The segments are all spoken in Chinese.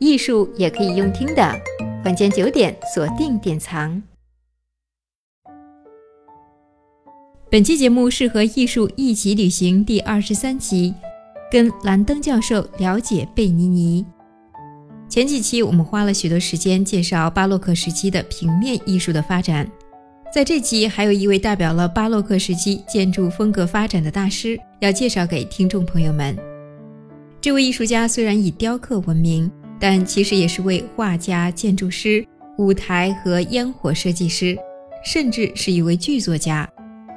艺术也可以用听的。晚间九点，锁定典藏。本期节目是和艺术一起旅行第二十三集，跟兰登教授了解贝尼尼。前几期我们花了许多时间介绍巴洛克时期的平面艺术的发展，在这期还有一位代表了巴洛克时期建筑风格发展的大师要介绍给听众朋友们。这位艺术家虽然以雕刻闻名，但其实也是位画家、建筑师、舞台和烟火设计师，甚至是一位剧作家。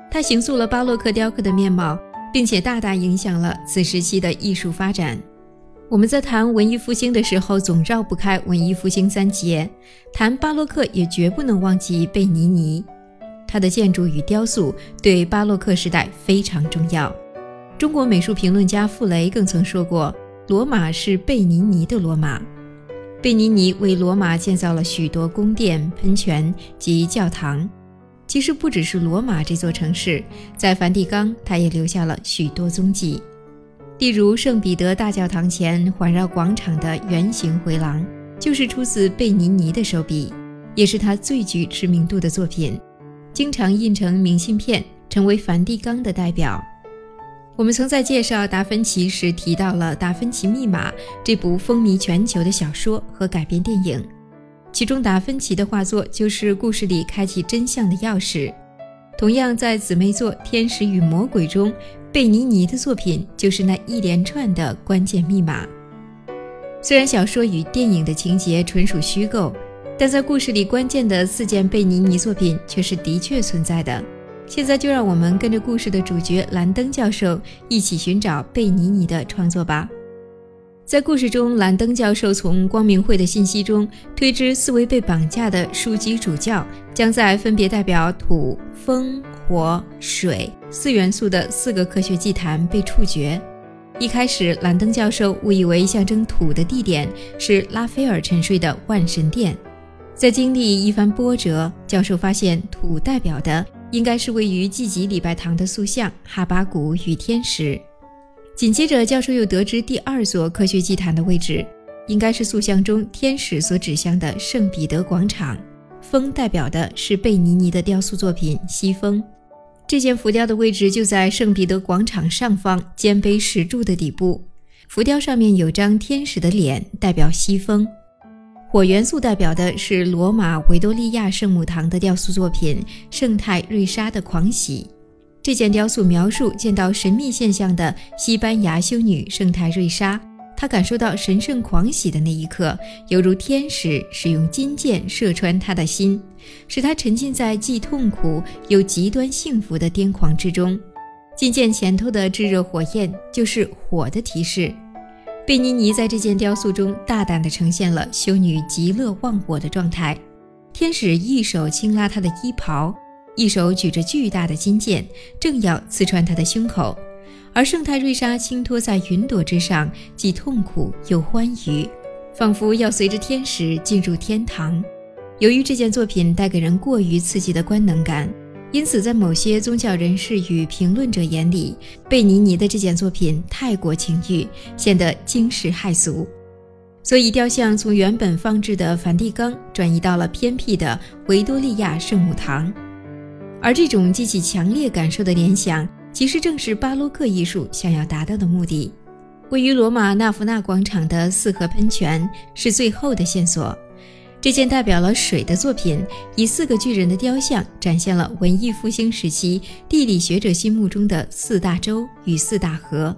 他形塑了巴洛克雕刻的面貌，并且大大影响了此时期的艺术发展。我们在谈文艺复兴的时候，总绕不开文艺复兴三杰；谈巴洛克，也绝不能忘记贝尼尼。他的建筑与雕塑对巴洛克时代非常重要。中国美术评论家傅雷更曾说过：“罗马是贝尼尼的罗马。”贝尼尼为罗马建造了许多宫殿、喷泉及教堂。其实不只是罗马这座城市，在梵蒂冈，他也留下了许多踪迹。例如，圣彼得大教堂前环绕广场的圆形回廊，就是出自贝尼尼的手笔，也是他最具知名度的作品，经常印成明信片，成为梵蒂冈的代表。我们曾在介绍达芬奇时提到了《达芬奇密码》这部风靡全球的小说和改编电影，其中达芬奇的画作就是故事里开启真相的钥匙。同样，在姊妹作《天使与魔鬼》中，贝尼尼的作品就是那一连串的关键密码。虽然小说与电影的情节纯属虚构，但在故事里关键的四件贝尼尼作品却是的确存在的。现在就让我们跟着故事的主角兰登教授一起寻找贝尼尼的创作吧。在故事中，兰登教授从光明会的信息中推知，四位被绑架的枢机主教将在分别代表土、风、火、水四元素的四个科学祭坛被处决。一开始，兰登教授误以为象征土的地点是拉斐尔沉睡的万神殿。在经历一番波折，教授发现土代表的。应该是位于祭吉礼拜堂的塑像哈巴谷与天使。紧接着，教授又得知第二座科学祭坛的位置，应该是塑像中天使所指向的圣彼得广场。风代表的是贝尼尼的雕塑作品西风，这件浮雕的位置就在圣彼得广场上方尖碑石柱的底部。浮雕上面有张天使的脸，代表西风。火元素代表的是罗马维多利亚圣母堂的雕塑作品《圣泰瑞莎的狂喜》。这件雕塑描述见到神秘现象的西班牙修女圣泰瑞莎，她感受到神圣狂喜的那一刻，犹如天使使用金箭射穿她的心，使她沉浸在既痛苦又极端幸福的癫狂之中。金箭前头的炙热火焰就是火的提示。贝尼尼在这件雕塑中大胆地呈现了修女极乐忘我的状态，天使一手轻拉她的衣袍，一手举着巨大的金剑，正要刺穿她的胸口，而圣泰瑞莎轻托在云朵之上，既痛苦又欢愉，仿佛要随着天使进入天堂。由于这件作品带给人过于刺激的官能感。因此，在某些宗教人士与评论者眼里，贝尼尼的这件作品太过情欲，显得惊世骇俗，所以雕像从原本放置的梵蒂冈转移到了偏僻的维多利亚圣母堂。而这种激起强烈感受的联想，其实正是巴洛克艺术想要达到的目的。位于罗马纳福纳广场的四合喷泉是最后的线索。这件代表了水的作品，以四个巨人的雕像展现了文艺复兴时期地理学者心目中的四大洲与四大河。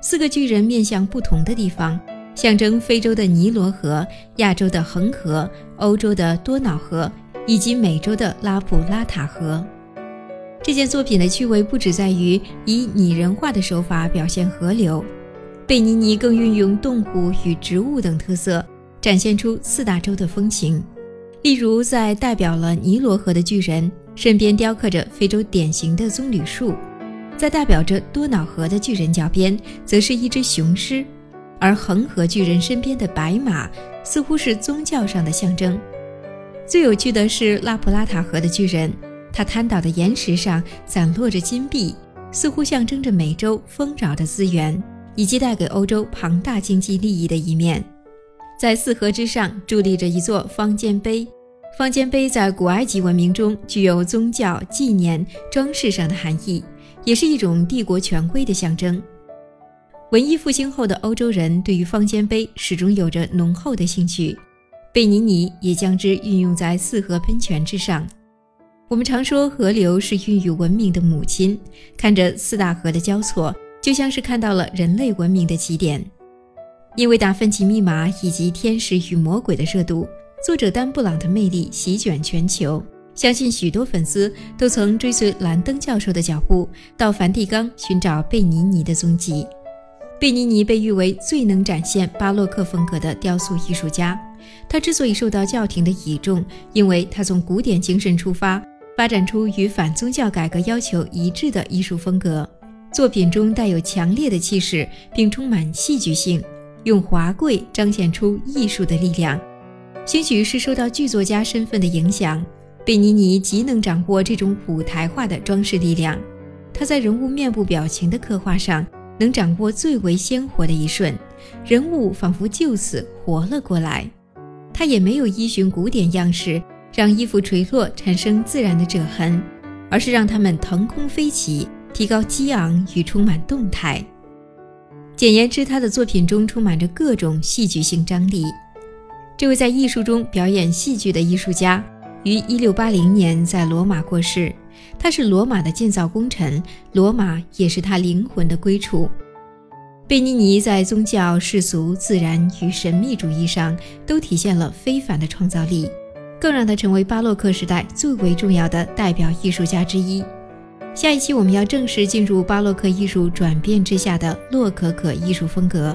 四个巨人面向不同的地方，象征非洲的尼罗河、亚洲的恒河、欧洲的多瑙河以及美洲的拉普拉塔河。这件作品的趣味不只在于以拟人化的手法表现河流，贝尼尼更运用动物与植物等特色。展现出四大洲的风情，例如在代表了尼罗河的巨人身边雕刻着非洲典型的棕榈树，在代表着多瑙河的巨人脚边则是一只雄狮，而恒河巨人身边的白马似乎是宗教上的象征。最有趣的是拉普拉塔河的巨人，他瘫倒的岩石上散落着金币，似乎象征着美洲丰饶的资源以及带给欧洲庞大经济利益的一面。在四合之上伫立着一座方尖碑。方尖碑在古埃及文明中具有宗教纪念、装饰上的含义，也是一种帝国权威的象征。文艺复兴后的欧洲人对于方尖碑始终有着浓厚的兴趣，贝尼尼也将之运用在四合喷泉之上。我们常说河流是孕育文明的母亲，看着四大河的交错，就像是看到了人类文明的起点。因为《达芬奇密码》以及《天使与魔鬼》的热度。作者丹布朗的魅力席卷全球，相信许多粉丝都曾追随兰登教授的脚步，到梵蒂冈寻找贝尼尼的踪迹。贝尼尼被誉为最能展现巴洛克风格的雕塑艺术家。他之所以受到教廷的倚重，因为他从古典精神出发，发展出与反宗教改革要求一致的艺术风格。作品中带有强烈的气势，并充满戏剧性，用华贵彰显出艺术的力量。兴许是受到剧作家身份的影响，贝尼尼极能掌握这种舞台化的装饰力量。他在人物面部表情的刻画上，能掌握最为鲜活的一瞬，人物仿佛就此活了过来。他也没有依循古典样式，让衣服垂落产生自然的褶痕，而是让它们腾空飞起，提高激昂与充满动态。简言之，他的作品中充满着各种戏剧性张力。这位在艺术中表演戏剧的艺术家，于1680年在罗马过世。他是罗马的建造功臣，罗马也是他灵魂的归处。贝尼尼在宗教、世俗、自然与神秘主义上都体现了非凡的创造力，更让他成为巴洛克时代最为重要的代表艺术家之一。下一期我们要正式进入巴洛克艺术转变之下的洛可可艺术风格。